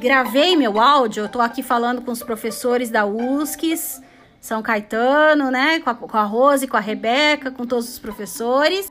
gravei meu áudio, eu tô aqui falando com os professores da USCS, São Caetano, né? Com a, com a Rose, com a Rebeca, com todos os professores.